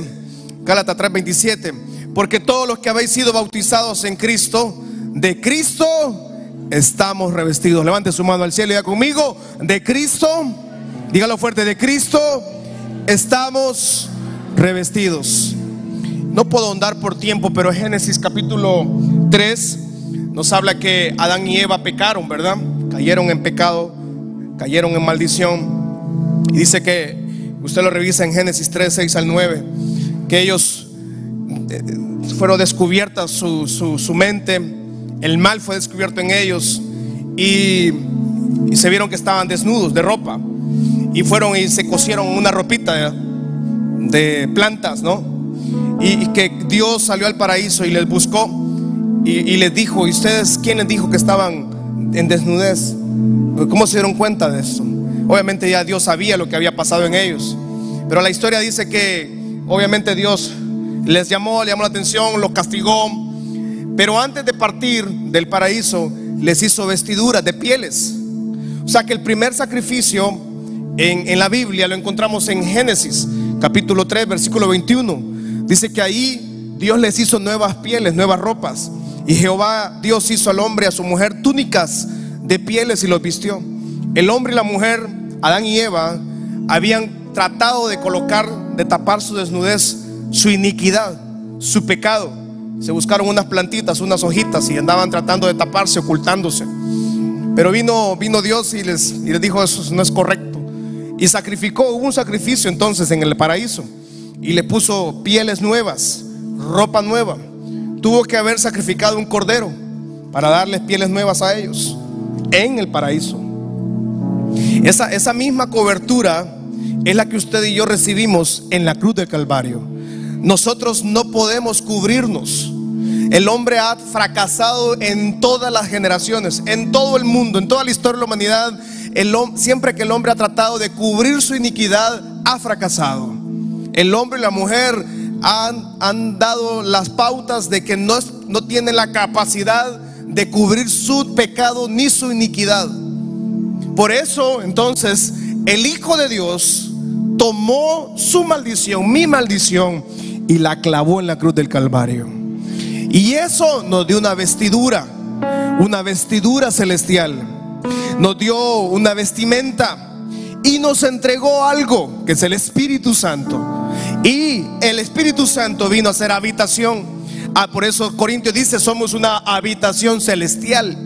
Gálatas 3:27, porque todos los que habéis sido bautizados en Cristo, de Cristo estamos revestidos. Levante su mano al cielo y diga conmigo, de Cristo, dígalo fuerte, de Cristo estamos revestidos. No puedo ahondar por tiempo, pero Génesis capítulo 3 nos habla que Adán y Eva pecaron, ¿verdad? Cayeron en pecado, cayeron en maldición. Y dice que, usted lo revisa en Génesis 3, 6 al 9, que ellos eh, fueron descubiertas su, su, mente, el mal fue descubierto en ellos y, se vieron que estaban desnudos de ropa y fueron y se cosieron una ropita de, plantas, ¿no? Y, que Dios salió al paraíso y les buscó y, les dijo, ¿y ustedes quién les dijo que estaban en desnudez? ¿Cómo se dieron cuenta de eso? Obviamente ya Dios sabía lo que había pasado en ellos. Pero la historia dice que obviamente Dios les llamó, le llamó la atención, los castigó. Pero antes de partir del paraíso, les hizo vestiduras de pieles. O sea que el primer sacrificio en, en la Biblia lo encontramos en Génesis, capítulo 3, versículo 21. Dice que ahí Dios les hizo nuevas pieles, nuevas ropas. Y Jehová Dios hizo al hombre y a su mujer túnicas de pieles y los vistió. El hombre y la mujer, Adán y Eva, habían tratado de colocar, de tapar su desnudez, su iniquidad, su pecado. Se buscaron unas plantitas, unas hojitas y andaban tratando de taparse, ocultándose. Pero vino, vino Dios y les, y les dijo, eso no es correcto. Y sacrificó, hubo un sacrificio entonces en el paraíso. Y le puso pieles nuevas, ropa nueva. Tuvo que haber sacrificado un cordero para darles pieles nuevas a ellos en el paraíso. Esa, esa misma cobertura es la que usted y yo recibimos en la cruz del Calvario. Nosotros no podemos cubrirnos. El hombre ha fracasado en todas las generaciones, en todo el mundo, en toda la historia de la humanidad. El, siempre que el hombre ha tratado de cubrir su iniquidad, ha fracasado. El hombre y la mujer han, dado las pautas de que no, no tienen la capacidad de cubrir su pecado ni su iniquidad. Por eso entonces el Hijo de Dios tomó su maldición, mi maldición, y la clavó en la cruz del Calvario. Y eso nos dio una vestidura, una vestidura celestial. Nos dio una vestimenta y nos entregó algo que es el Espíritu Santo. Y el Espíritu Santo vino a ser habitación. Ah, por eso Corintios dice, somos una habitación celestial.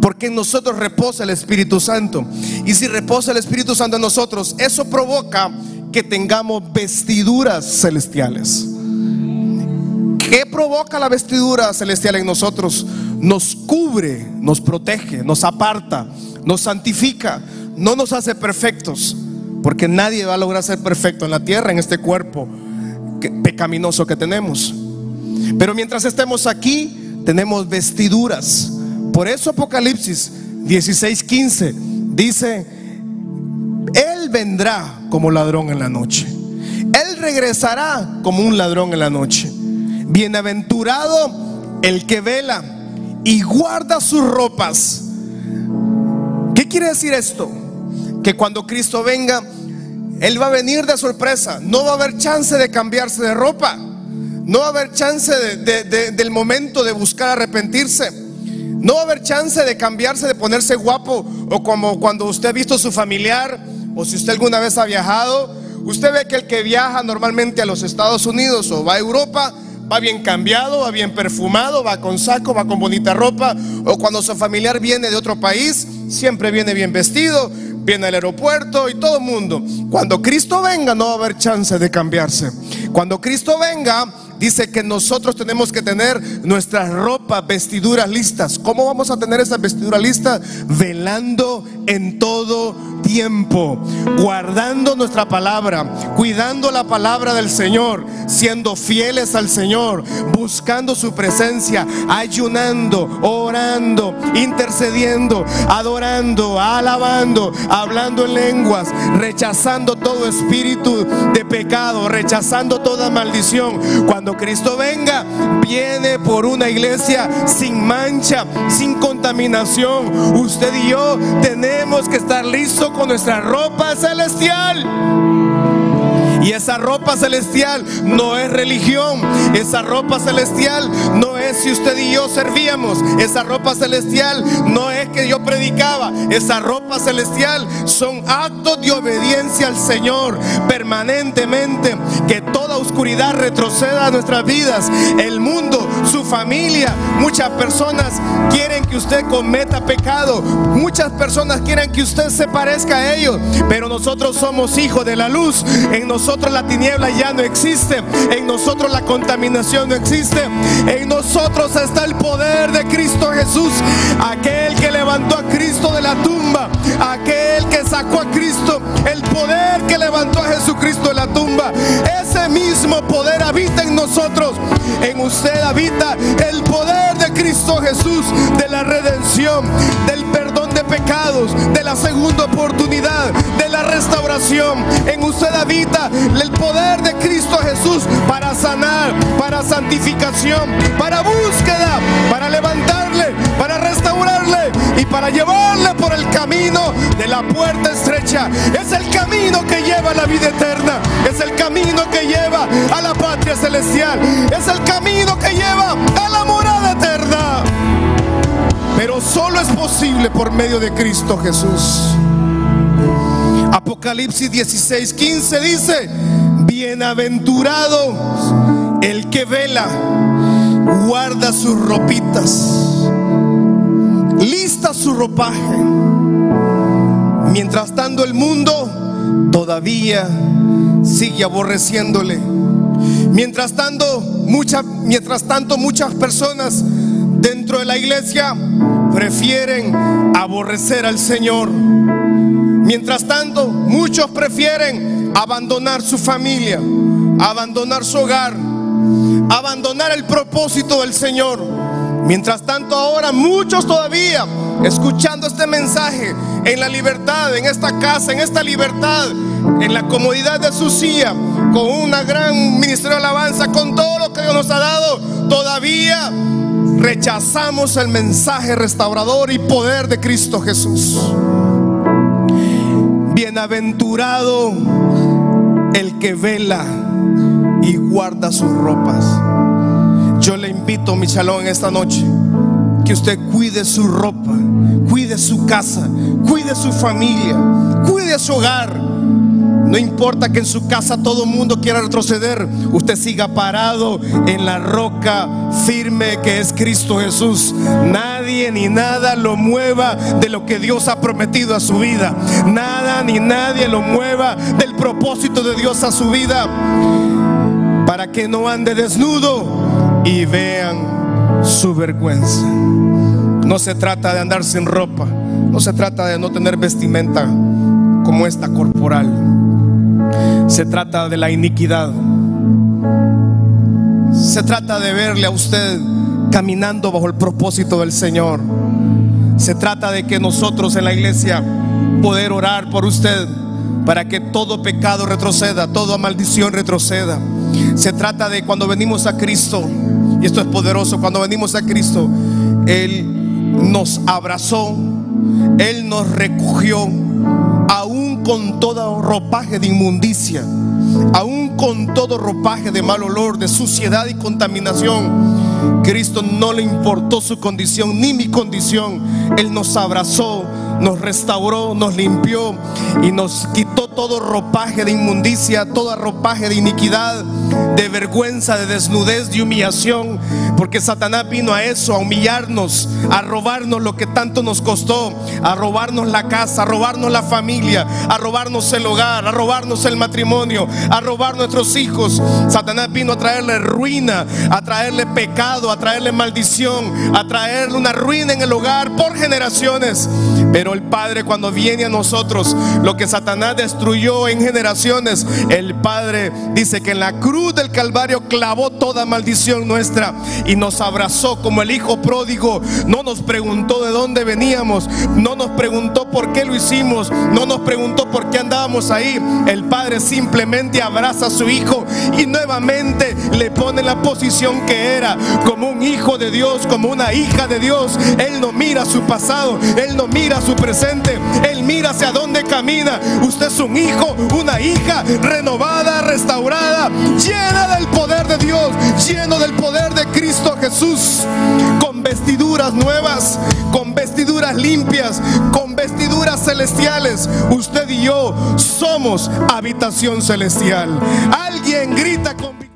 Porque en nosotros reposa el Espíritu Santo. Y si reposa el Espíritu Santo en nosotros, eso provoca que tengamos vestiduras celestiales. ¿Qué provoca la vestidura celestial en nosotros? Nos cubre, nos protege, nos aparta, nos santifica, no nos hace perfectos. Porque nadie va a lograr ser perfecto en la tierra, en este cuerpo pecaminoso que tenemos. Pero mientras estemos aquí, tenemos vestiduras por eso Apocalipsis 16:15 dice, Él vendrá como ladrón en la noche. Él regresará como un ladrón en la noche. Bienaventurado el que vela y guarda sus ropas. ¿Qué quiere decir esto? Que cuando Cristo venga, Él va a venir de sorpresa. No va a haber chance de cambiarse de ropa. No va a haber chance del momento de buscar arrepentirse. No va a haber chance de cambiarse, de ponerse guapo o como cuando usted ha visto su familiar o si usted alguna vez ha viajado. Usted ve que el que viaja normalmente a los Estados Unidos o va a Europa va bien cambiado, va bien perfumado, va con saco, va con bonita ropa. O cuando su familiar viene de otro país, siempre viene bien vestido, viene al aeropuerto y todo el mundo. Cuando Cristo venga no va a haber chance de cambiarse. Cuando Cristo venga dice que nosotros tenemos que tener nuestras ropas, vestiduras listas. ¿Cómo vamos a tener esas vestiduras listas? Velando en todo tiempo, guardando nuestra palabra, cuidando la palabra del Señor, siendo fieles al Señor, buscando su presencia, ayunando, orando, intercediendo, adorando, alabando, hablando en lenguas, rechazando todo espíritu de pecado, rechazando toda maldición. Cuando Cristo venga, viene por una iglesia sin mancha, sin contaminación. Usted y yo tenemos que estar listos con nuestra ropa celestial. Y esa ropa celestial no es religión, esa ropa celestial no es ese usted y yo servíamos. Esa ropa celestial no es que yo predicaba, esa ropa celestial son actos de obediencia al Señor permanentemente. Que toda oscuridad retroceda a nuestras vidas. El mundo, su familia, muchas personas quieren que usted cometa pecado. Muchas personas quieren que usted se parezca a ellos. Pero nosotros somos hijos de la luz. En nosotros la tiniebla ya no existe. En nosotros la contaminación no existe. En nosotros está el poder de Cristo Jesús. Aquel que levantó a Cristo de la tumba. Aquel que sacó a Cristo. El poder que levantó a Jesucristo de la tumba. Ese mismo poder habita en nosotros. En usted habita el poder de Cristo Jesús. De la redención. Del perdón de pecados. De la segunda oportunidad. De la restauración. En usted habita el poder de Cristo Jesús para sanar, para santificación, para búsqueda, para levantarle, para restaurarle y para llevarle por el camino de la puerta estrecha. Es el camino que lleva a la vida eterna. Es el camino que lleva a la patria celestial. Es el camino que lleva a la morada eterna. Pero solo es posible por medio de Cristo Jesús. Apocalipsis 16, 15 dice, bienaventurado el que vela, guarda sus ropitas, lista su ropaje. Mientras tanto el mundo todavía sigue aborreciéndole. Mientras tanto, muchas, mientras tanto muchas personas dentro de la iglesia prefieren aborrecer al Señor. Mientras tanto, muchos prefieren abandonar su familia, abandonar su hogar, abandonar el propósito del Señor. Mientras tanto, ahora muchos todavía escuchando este mensaje en la libertad, en esta casa, en esta libertad, en la comodidad de su silla, con una gran ministerio de alabanza, con todo lo que Dios nos ha dado, todavía rechazamos el mensaje restaurador y poder de Cristo Jesús. Bienaventurado el que vela y guarda sus ropas. Yo le invito, mi salón, esta noche, que usted cuide su ropa, cuide su casa, cuide su familia, cuide su hogar. No importa que en su casa todo el mundo quiera retroceder, usted siga parado en la roca firme que es Cristo Jesús. Nadie ni nada lo mueva de lo que Dios ha prometido a su vida. Nada ni nadie lo mueva del propósito de Dios a su vida. Para que no ande desnudo y vean su vergüenza. No se trata de andar sin ropa. No se trata de no tener vestimenta como esta corporal. Se trata de la iniquidad. Se trata de verle a usted caminando bajo el propósito del Señor. Se trata de que nosotros en la iglesia poder orar por usted para que todo pecado retroceda, toda maldición retroceda. Se trata de cuando venimos a Cristo, y esto es poderoso, cuando venimos a Cristo, Él nos abrazó, Él nos recogió, aún con todo ropaje de inmundicia, aún con todo ropaje de mal olor, de suciedad y contaminación. Cristo no le importó su condición ni mi condición. Él nos abrazó, nos restauró, nos limpió y nos quitó todo ropaje de inmundicia, todo ropaje de iniquidad, de vergüenza, de desnudez, de humillación. Porque Satanás vino a eso, a humillarnos, a robarnos lo que tanto nos costó, a robarnos la casa, a robarnos la familia, a robarnos el hogar, a robarnos el matrimonio, a robar nuestros hijos. Satanás vino a traerle ruina, a traerle pecado, a traerle maldición, a traerle una ruina en el hogar por generaciones. Pero el Padre cuando viene a nosotros, lo que Satanás destruyó en generaciones, el Padre dice que en la cruz del Calvario clavó toda maldición nuestra y nos abrazó como el Hijo pródigo. Nos preguntó de dónde veníamos, no nos preguntó por qué lo hicimos, no nos preguntó por qué andábamos ahí. El Padre simplemente abraza a su Hijo y nuevamente le pone la posición que era, como un hijo de Dios, como una hija de Dios. Él no mira su pasado, Él no mira su presente, Él mira hacia dónde camina. Usted es un hijo, una hija renovada, restaurada, llena del poder de Dios, lleno del poder de Cristo Jesús, con vestiduras con vestiduras limpias, con vestiduras celestiales. Usted y yo somos habitación celestial. Alguien grita con